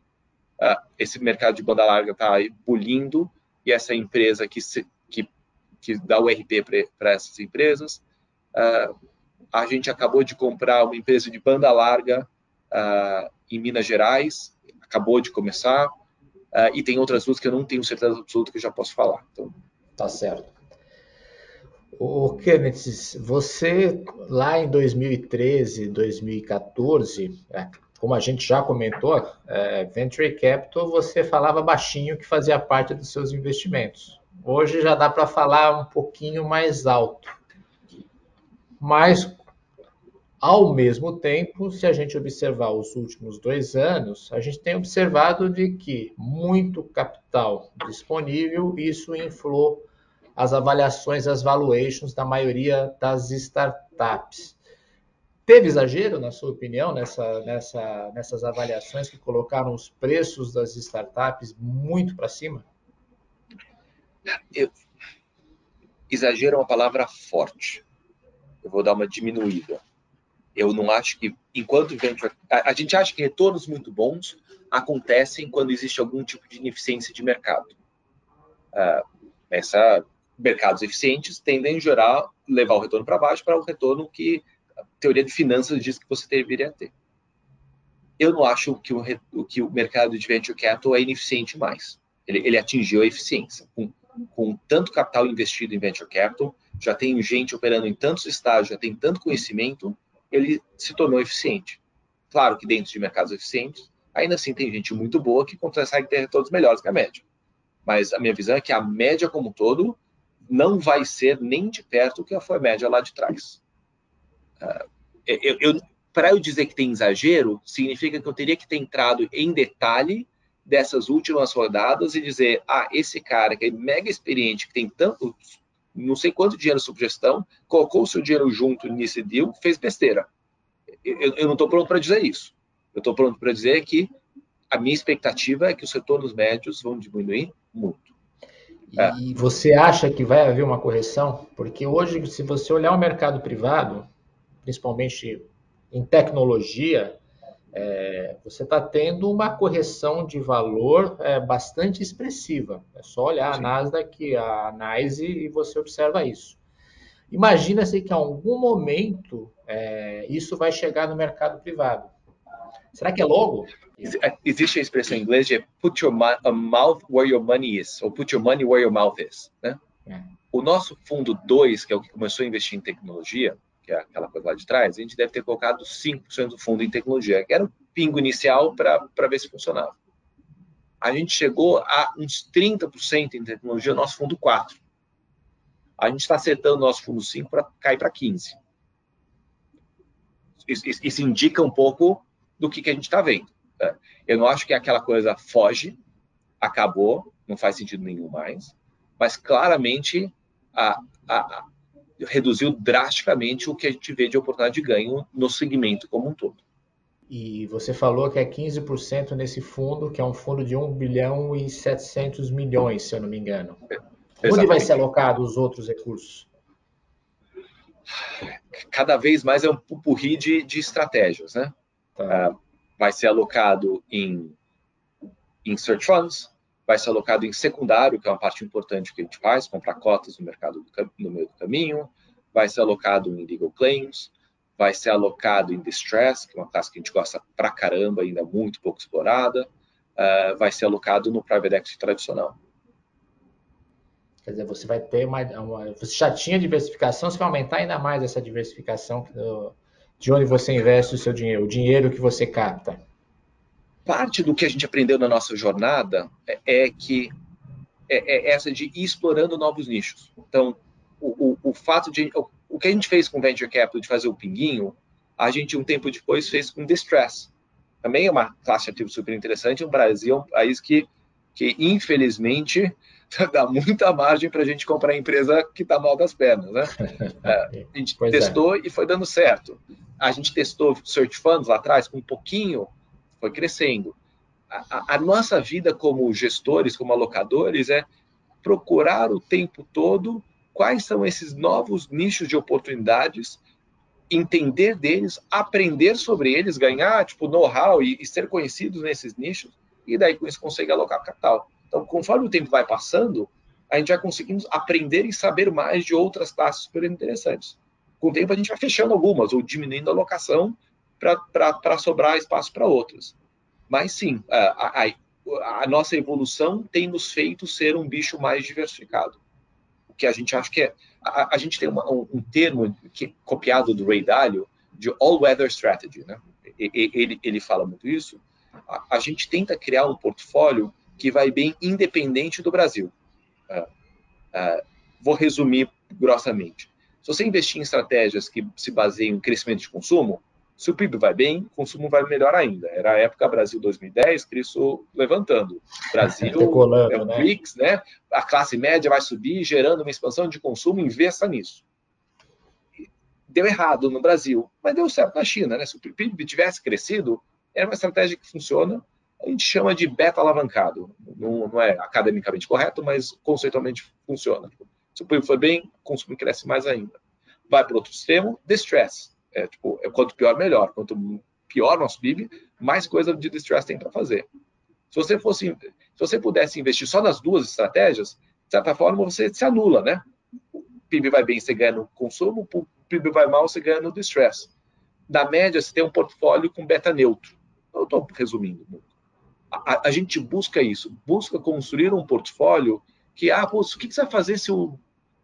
Uh, esse mercado de banda larga está bulindo e essa empresa que, se, que, que dá o ERP para essas empresas. Uh, a gente acabou de comprar uma empresa de banda larga uh, em Minas Gerais, acabou de começar, e tem outras duas que eu não tenho certeza absoluta que eu já posso falar. Então... Tá certo. O Kenneth, você lá em 2013, 2014, é, como a gente já comentou, é, Venture Capital, você falava baixinho que fazia parte dos seus investimentos. Hoje já dá para falar um pouquinho mais alto. Mas ao mesmo tempo, se a gente observar os últimos dois anos, a gente tem observado de que muito capital disponível, isso inflou as avaliações, as valuations da maioria das startups. Teve exagero, na sua opinião, nessa, nessa, nessas avaliações que colocaram os preços das startups muito para cima? Eu... Exagero é uma palavra forte. Eu vou dar uma diminuída eu não acho que, enquanto venture, a, a, gente acha que retornos muito bons acontecem quando existe algum tipo de ineficiência de mercado. Uh, essa, mercados eficientes tendem, em geral, levar o retorno para baixo para o retorno que a teoria de finanças diz que você deveria ter. Eu não acho que o, que o mercado de venture capital é ineficiente mais. Ele, ele atingiu a eficiência. Com, com tanto capital investido em venture capital, já tem gente operando em tantos estágios, já tem tanto conhecimento, ele se tornou eficiente. Claro que dentro de mercados eficientes, ainda assim tem gente muito boa que consegue ter retornos melhores que a média. Mas a minha visão é que a média como um todo não vai ser nem de perto o que foi a média lá de trás. Eu Para eu dizer que tem exagero, significa que eu teria que ter entrado em detalhe dessas últimas rodadas e dizer, ah, esse cara que é mega experiente, que tem tanto não sei quanto dinheiro sob gestão, colocou o seu dinheiro junto nesse deal, fez besteira. Eu, eu não estou pronto para dizer isso. Eu estou pronto para dizer que a minha expectativa é que os retornos médios vão diminuir muito. E é. você acha que vai haver uma correção? Porque hoje, se você olhar o mercado privado, principalmente em tecnologia, é, você está tendo uma correção de valor é, bastante expressiva. É só olhar Sim. a Nasdaq, a NYSE e você observa isso. Imagina-se que em algum momento é, isso vai chegar no mercado privado. Será que é logo? É, existe a expressão em inglês de put your mouth where your money is, ou put your money where your mouth is. Né? É. O nosso fundo 2, que é o que começou a investir em tecnologia, que é aquela coisa lá de trás, a gente deve ter colocado 5% do fundo em tecnologia, que era o pingo inicial para ver se funcionava. A gente chegou a uns 30% em tecnologia, nosso fundo 4. A gente está acertando nosso fundo 5 para cair para 15%. Isso, isso, indica um pouco do que, que a gente está vendo. Né? Eu não acho que aquela coisa foge, acabou, não faz sentido nenhum mais, mas claramente a, a, reduziu drasticamente o que a gente vê de oportunidade de ganho no segmento como um todo. E você falou que é 15% nesse fundo, que é um fundo de 1 bilhão e 700 milhões, se eu não me engano. É, Onde vai ser alocado os outros recursos? Cada vez mais é um pupurri de, de estratégias, né? Tá. Uh, vai ser alocado em em search funds, vai ser alocado em secundário, que é uma parte importante que a gente faz, comprar cotas no mercado do, no meio do caminho, vai ser alocado em legal claims, vai ser alocado em distress, que é uma classe que a gente gosta pra caramba, ainda muito pouco explorada, uh, vai ser alocado no private equity tradicional. Quer dizer, você vai ter uma, uma, Você já tinha diversificação, você vai aumentar ainda mais essa diversificação de onde você investe o seu dinheiro, o dinheiro que você capta parte do que a gente aprendeu na nossa jornada é, é que é, é, essa de ir explorando novos nichos. Então, o, o, o fato de o, o, que a gente fez com venture capital de fazer o pinguinho, a gente um tempo depois fez com distress. Também é uma classe ativa super interessante. O Brasil é um país que, que infelizmente dá muita margem para a gente comprar empresa que está mal das pernas, né? É, a gente pois é. testou é. e foi dando certo. A gente testou search funds lá atrás com um pouquinho foi crescendo. A, a, nossa vida como gestores, como alocadores, é procurar o tempo todo quais são esses novos nichos de oportunidades, entender deles, aprender sobre eles, ganhar tipo know-how e, e, ser conhecidos nesses nichos, e daí com isso conseguir alocar capital. Então, conforme o tempo vai passando, a gente vai conseguindo aprender e saber mais de outras classes super interessantes. Com o tempo, a gente vai fechando algumas ou diminuindo a alocação para sobrar espaço para outras. Mas sim, a, a, a, nossa evolução tem nos feito ser um bicho mais diversificado. O que a gente acha que é. A, a gente tem uma, um, um, termo que, copiado do Ray Dalio de all-weather strategy. Né? Ele, ele fala muito isso. A, gente tenta criar um portfólio que vai bem independente do Brasil. Uh, uh, vou resumir grossamente. Se você investir em estratégias que se baseiam em crescimento de consumo, se o PIB vai bem, o consumo vai melhor ainda. Era a época Brasil 2010, Cristo levantando. Brasil Decolando, é o né? BRICS, né? A classe média vai subir, gerando uma expansão de consumo, investa nisso. Deu errado no Brasil, mas deu certo na China, né? Se o PIB tivesse crescido, era uma estratégia que funciona. A gente chama de beta alavancado. Não, não é academicamente correto, mas conceitualmente funciona. Se o PIB for bem, o consumo cresce mais ainda. Vai para outro extremo, distress é, tipo, é, quanto pior, melhor. Quanto pior nosso PIB, mais coisa de distress tem para fazer. Se você fosse, se você pudesse investir só nas duas estratégias, de certa forma você se anula, né? O PIB vai bem, você ganha no consumo, o PIB vai mal, você ganha no distress. Na média, você tem um portfólio com beta neutro. Eu estou resumindo. A, a, gente busca isso, busca construir um portfólio que, ah, pô, o que, que você vai fazer se o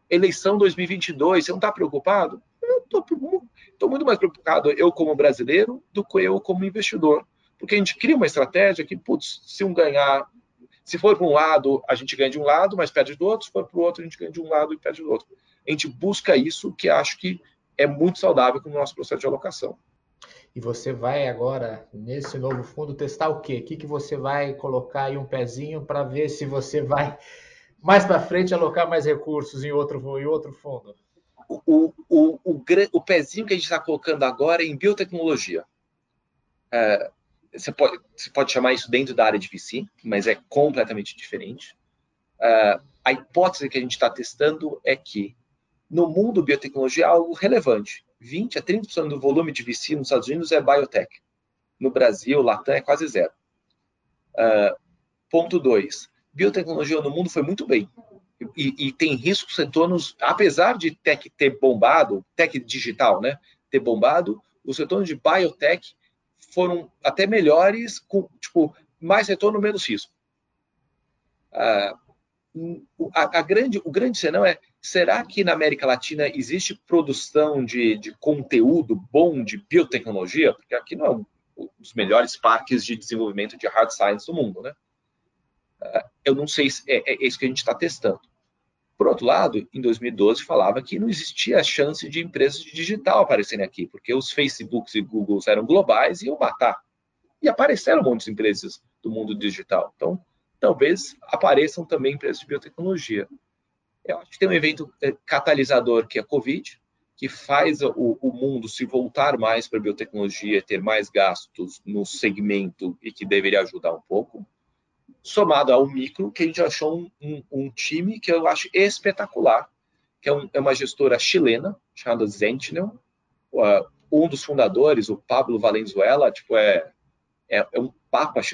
eleição 2022, você não está preocupado? Eu estou muito mais preocupado eu como brasileiro do que eu como investidor, porque a gente cria uma estratégia que, putz, se um ganhar, se for para um lado, a gente ganha de um lado, mas perde do outro, se for para o outro, a gente ganha de um lado e perde do outro. A gente busca isso, que acho que é muito saudável com o nosso processo de alocação. E você vai agora, nesse novo fundo, testar o quê? O que, que você vai colocar aí um pezinho para ver se você vai mais para frente alocar mais recursos em outro, em outro fundo? o, o, o, o pezinho que a gente está colocando agora é em biotecnologia. É, você, pode, você pode chamar isso dentro da área de VC, mas é completamente diferente. É, a hipótese que a gente está testando é que no mundo biotecnologia é algo relevante. 20 a 30% do volume de VC nos Estados Unidos é biotech. No Brasil, Latam é quase zero. Uh, ponto 2. Biotecnologia no mundo foi muito bem e, e tem riscos retornos, apesar de tech ter bombado, tech digital, né, ter bombado, os retornos de biotech foram até melhores, com tipo mais retorno, menos risco. Ah, a, a, grande, o grande senão é: será que na América Latina existe produção de, de conteúdo bom de biotecnologia? Porque aqui não é um, dos melhores parques de desenvolvimento de hard science do mundo, né? Ah, eu não sei se é, é isso que a gente está testando. Por outro lado, em 2012 falava que não existia chance de empresas de digital aparecerem aqui, porque os Facebooks e Googles eram globais e iam matar. E apareceram muitas empresas do mundo digital. Então, talvez apareçam também empresas de biotecnologia. Eu acho que tem um evento é, catalisador que é a Covid, que faz o, o mundo se voltar mais para a biotecnologia, ter mais gastos no segmento e que deveria ajudar um pouco somado ao micro, que a gente achou um, um, um time que eu acho espetacular, que é, um, é uma gestora chilena, chamada Sentinel. Um dos fundadores, o Pablo Valenzuela, tipo, é, é, é um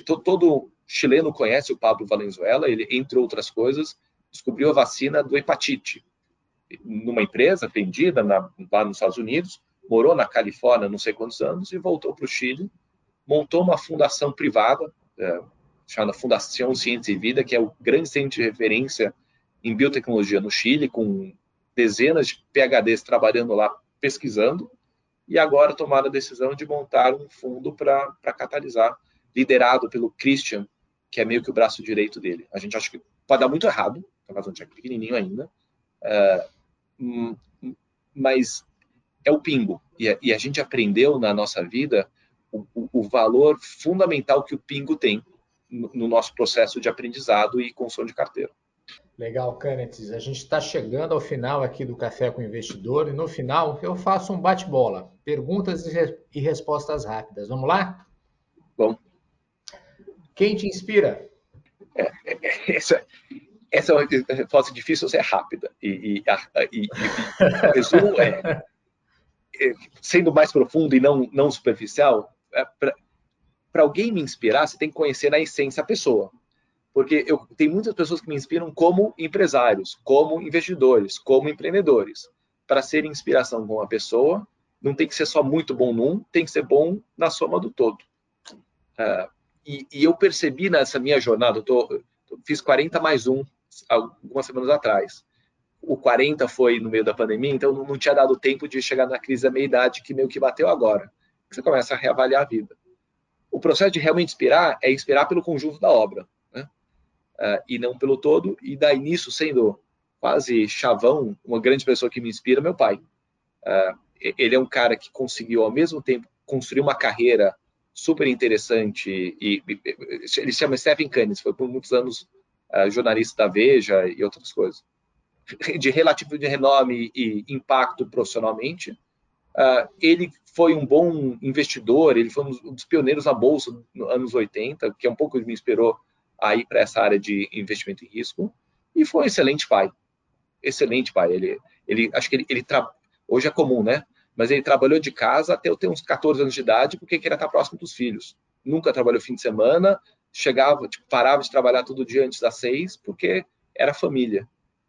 todo, todo chileno conhece o Pablo Valenzuela, ele, entre outras coisas, descobriu a vacina do hepatite numa empresa vendida na, lá nos Estados Unidos, morou na Califórnia não sei quantos anos e voltou para o Chile, montou uma fundação privada, é, chamada Fundação Ciência e Vida, que é o grande centro de referência em biotecnologia no Chile, com dezenas de PhDs trabalhando lá pesquisando, e agora tomaram a decisão de montar um fundo para catalisar, liderado pelo Christian, que é meio que o braço direito dele. A gente acha que pode dar muito errado, tá fazendo check pequenininho ainda, uh, mas é o pingo. E a, e a, gente aprendeu na nossa vida o, o, o valor fundamental que o pingo tem no, no nosso processo de aprendizado e construção de carteira. Legal, Canetes. A gente está chegando ao final aqui do Café com o Investidor e no final eu faço um bate-bola. Perguntas e respostas rápidas. Vamos lá? Bom. Quem te inspira? É, é, é essa, essa é uma resposta difícil ser rápida. E, e, e, e o resumo é, é, sendo mais profundo e não, não superficial, é, para alguém me inspirar, você tem que conhecer na essência a pessoa porque eu tem muitas pessoas que me inspiram como empresários, como investidores, como empreendedores. Para ser inspiração com uma pessoa, não tem que ser só muito bom num, tem que ser bom na soma do todo. Uh, e, e, eu percebi nessa minha jornada, eu, tô, fiz 40 mais um algumas semanas atrás. O 40 foi no meio da pandemia, então não, tinha dado tempo de chegar na crise da meia-idade que meio que bateu agora. Você começa a reavaliar a vida. O processo de realmente inspirar é inspirar pelo conjunto da obra uh, e não pelo todo. E daí nisso, sendo quase chavão, uma grande pessoa que me inspira, meu pai. Uh, ele é um cara que conseguiu ao mesmo tempo construir uma carreira super interessante e ele se chama Stephen Cannes, foi por muitos anos uh, jornalista da Veja e outras coisas de relativo de renome e impacto profissionalmente. Uh, ele foi um bom investidor, ele foi um dos pioneiros na bolsa nos anos 80, que é um pouco que me inspirou a ir para essa área de investimento em risco e foi um excelente pai. Excelente pai. Ele, ele acho que ele, ele tra... hoje é comum, né? Mas ele trabalhou de casa até eu ter uns 14 anos de idade porque queria estar próximo dos filhos. Nunca trabalhou fim de semana, chegava, tipo, parava de trabalhar todo dia antes das seis porque era família.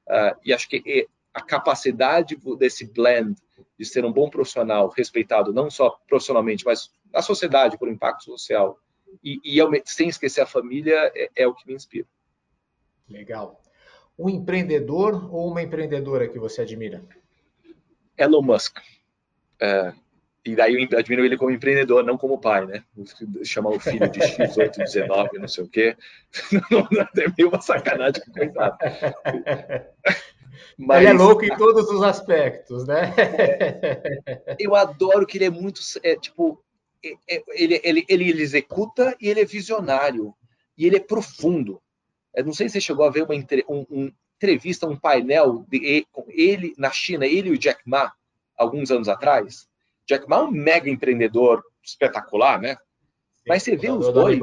Uh, e acho que a capacidade desse blend de ser um bom profissional, respeitado não só profissionalmente, mas na sociedade por impacto social, e, e sem esquecer a família é, é o que me inspira. Legal. Um empreendedor ou uma empreendedora que você admira? Elon Musk. É, e daí eu admiro ele como empreendedor, não como pai, né? Chamar o filho de X8, 19, não sei o quê. é meio uma sacanagem, coitado. Mas, ele é louco em todos os aspectos, né? eu adoro que ele é muito, é, tipo, é, é, ele, ele, ele executa e ele é visionário. E ele é profundo. Eu não sei se você chegou a ver uma um, um entrevista, um painel de, com ele na China, ele e o Jack Ma, alguns anos atrás. Jack Ma é um mega empreendedor espetacular, né? Mas você vê os dois.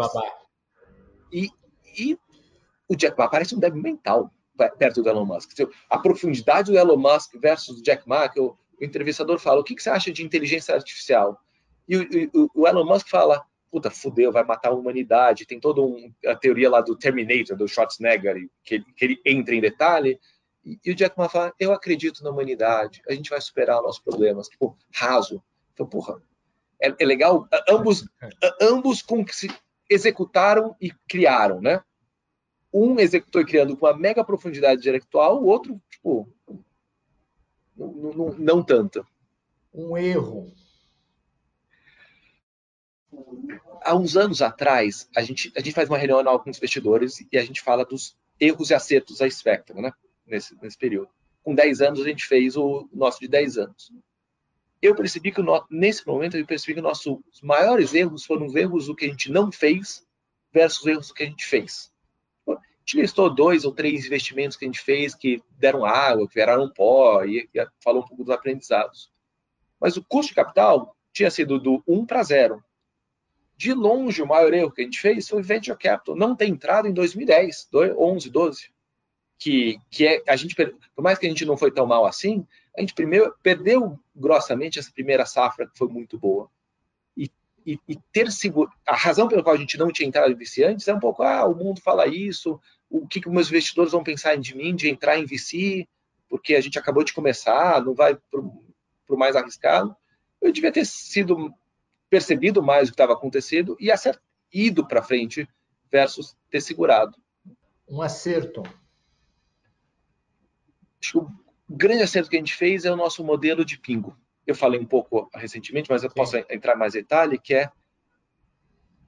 E, e o Jack Ma parece um débil mental perto do Elon Musk. A profundidade do Elon Musk versus o Jack Ma, que o, o entrevistador fala: o que, você acha de inteligência artificial? E o, o, Elon Musk fala, puta, fudeu, vai matar a humanidade. Tem toda um, a teoria lá do Terminator, do Schwarzenegger, que ele, que ele entra em detalhe. E, e o Jack Ma fala, eu acredito na humanidade, a gente vai superar os nossos problemas. Tipo, raso. Então, porra, é, é legal. Ambos, ambos com que se executaram e criaram, né? Um executou e criando com uma mega profundidade intelectual, o outro, tipo, não, não, não tanto. Um erro há uns anos atrás, a gente, a gente faz uma reunião anual com os investidores e a gente fala dos erros e acertos da Spectrum, né? Nesse, nesse período. Com 10 anos, a gente fez o nosso de 10 anos. Eu percebi que, no, nesse momento, eu percebi que nossos maiores erros foram os erros do que a gente não fez versus os erros do que a gente fez. A gente listou dois ou três investimentos que a gente fez que deram água, que viraram pó, e, e falou um pouco dos aprendizados. Mas o custo de capital tinha sido do 1 para 0 de longe, o maior erro que a gente fez foi venture capital, não ter entrado em 2010, 11, 12. Que, que é, a gente, por mais que a gente não foi tão mal assim, a gente primeiro perdeu grossamente essa primeira safra que foi muito boa. E, e, e, ter seguro. A razão pela qual a gente não tinha entrado em VC antes é um pouco, ah, o mundo fala isso, o que, que meus investidores vão pensar de mim, de entrar em VC, porque a gente acabou de começar, não vai para o mais arriscado. Eu devia ter sido percebido mais o que estava acontecendo e acert, ido para frente versus ter segurado. Um acerto. Acho que o grande acerto que a gente fez é o nosso modelo de pingo eu falei um pouco recentemente, mas eu Sim. posso entrar mais em detalhe, que é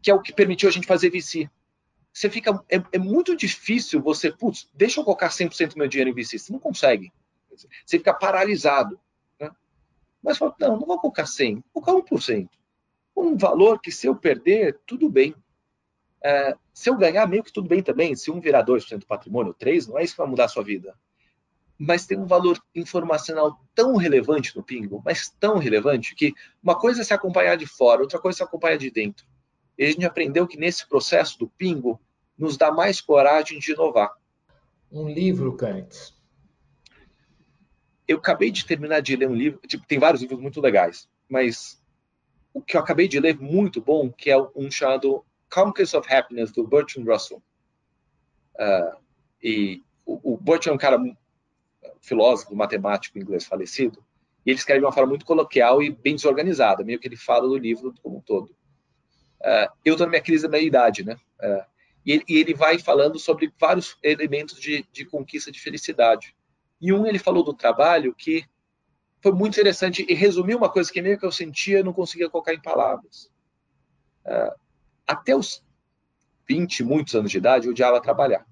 que é o que permitiu a gente fazer VC. Você fica é, é muito difícil você, putz, deixa eu colocar 100% do meu dinheiro em VC, você não consegue. Você fica paralisado, né? Mas fala, não, não vou colocar 100, vou colocar 1%. Um valor que se eu perder, tudo bem. É, se eu ganhar, meio que tudo bem também. Se um virar 2% do patrimônio, 3%, não é isso que vai mudar a sua vida mas tem um valor informacional tão relevante no Pingo, mas tão relevante, que uma coisa é se acompanhar de fora, outra coisa é se acompanhar de dentro. E a gente aprendeu que nesse processo do Pingo, nos dá mais coragem de inovar. Um livro, Canitz. Eu acabei de terminar de ler um livro, tipo, tem vários livros muito legais, mas o que eu acabei de ler muito bom, que é um chamado Conquest of Happiness, do Bertrand Russell. Uh, e o, o Bertrand é um cara filósofo, matemático inglês falecido, e ele escreve de uma forma muito coloquial e bem desorganizada, meio que ele fala do livro como um todo. Uh, eu estou na minha crise da meia-idade, né? Uh, e, ele, e, ele, vai falando sobre vários elementos de, de, conquista de felicidade. E um ele falou do trabalho que foi muito interessante e resumiu uma coisa que meio que eu sentia não conseguia colocar em palavras. Uh, até os 20, muitos anos de idade, eu odiava trabalhar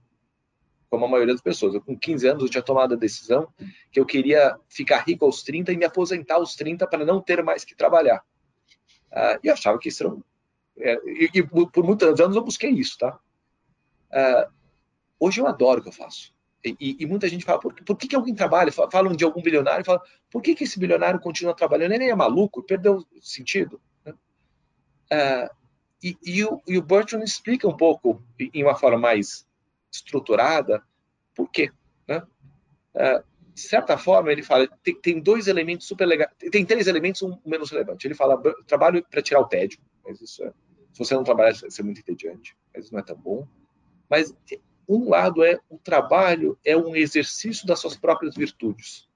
como a maioria das pessoas. Eu, com 15 anos, eu tinha tomado a decisão que eu queria ficar rico aos 30 e me aposentar aos 30 para não ter mais que trabalhar. Uh, e eu achava que isso era. Um, é, e, e, por muitos anos eu busquei isso, tá? Uh, hoje eu adoro o que eu faço. E, e, muita gente fala, por, por que, que alguém trabalha? Falam de algum bilionário, fala, por que, que esse bilionário continua trabalhando? Ele é maluco, perdeu sentido. Uh, e, e, o, e o Bertrand explica um pouco, em uma forma mais estruturada. Por quê? Né? Uh, de certa forma, ele fala, tem, tem, dois elementos super legais, tem três elementos, um menos relevante. Ele fala, trabalho para tirar o tédio, mas isso é, se você não trabalhar, vai ser muito entediante, mas isso não é tão bom. Mas um lado é, o trabalho é um exercício das suas próprias virtudes.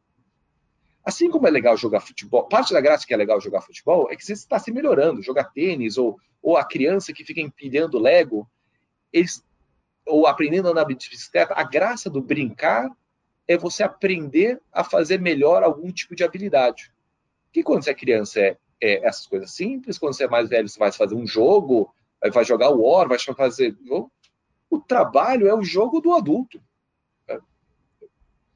Assim como é legal jogar futebol, parte da graça que é legal jogar futebol é que você está se melhorando, jogar tênis, ou, ou a criança que fica empilhando Lego, eles ou aprendendo a andar de bicicleta, a graça do brincar é você aprender a fazer melhor algum tipo de habilidade. Que quando você é criança é, é essas coisas simples, quando você é mais velho você vai fazer um jogo, vai jogar o War, vai fazer. O trabalho é o jogo do adulto.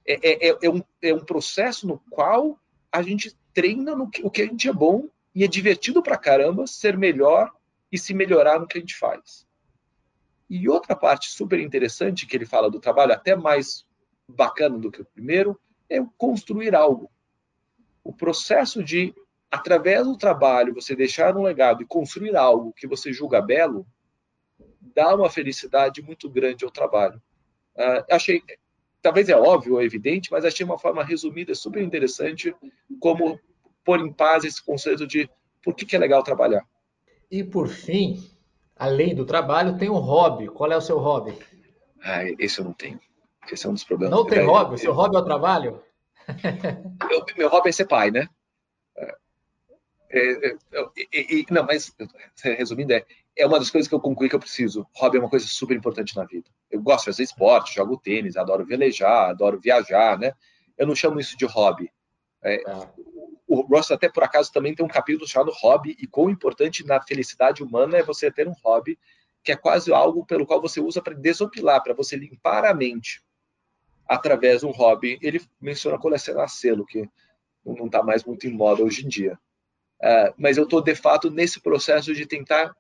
É, é, é, é um, é um processo no qual a gente treina no que, o que a gente é bom e é divertido pra caramba ser melhor e se melhorar no que a gente faz. E outra parte super interessante que ele fala do trabalho, até mais bacana do que o primeiro, é construir algo. O processo de, através do trabalho, você deixar um legado e construir algo que você julga belo, dá uma felicidade muito grande ao trabalho. Uh, achei, talvez é óbvio ou evidente, mas achei uma forma resumida, super interessante, como pôr em paz esse conceito de por que, que é legal trabalhar. E por fim, além do trabalho, tem um hobby. Qual é o seu hobby? Ah, esse eu não tenho. Esse é um dos problemas. Não tem é, hobby? O seu hobby é o trabalho? Meu, meu hobby é ser pai, né? É, é, é, não, mas resumindo, é, é uma das coisas que eu concluí que eu preciso. Hobby é uma coisa super importante na vida. Eu gosto de fazer esporte, jogo tênis, adoro velejar, adoro viajar, né? Eu não chamo isso de hobby. É, ah o Ross até por acaso também tem um capítulo chamado Hobby e quão importante na felicidade humana é você ter um hobby que é quase algo pelo qual você usa para desopilar, para você limpar a mente através de um hobby. Ele menciona colecionar selo, que não está mais muito em moda hoje em dia. Uh, mas eu estou, de fato, nesse processo de tentar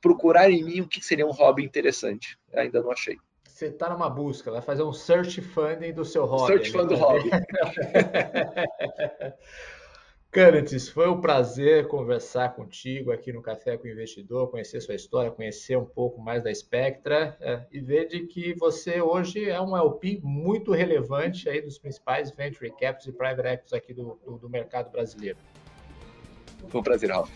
procurar em mim o que seria um hobby interessante. Ainda não achei. Você está numa busca, vai fazer um search funding do seu hobby. Search fund do hobby. Canites, foi um prazer conversar contigo aqui no Café com o Investidor, conhecer sua história, conhecer um pouco mais da Spectra é, e ver de que você hoje é um LP muito relevante aí dos principais venture capital e private equities aqui do, do, do mercado brasileiro. Foi um prazer, Ralf.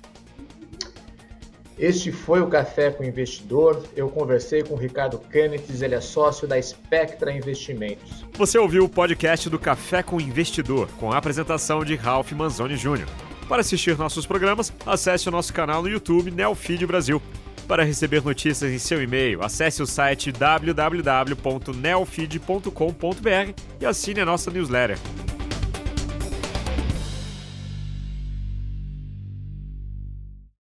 Este foi o Café com o Investidor. Eu conversei com o Ricardo Kenneth, ele é sócio da Spectra Investimentos. Você ouviu o podcast do Café com o Investidor, com a apresentação de Ralph Manzoni Jr. Para assistir nossos programas, acesse o nosso canal no YouTube Neofeed Brasil. Para receber notícias em seu e-mail, acesse o site www.neofeed.com.br e assine a nossa newsletter.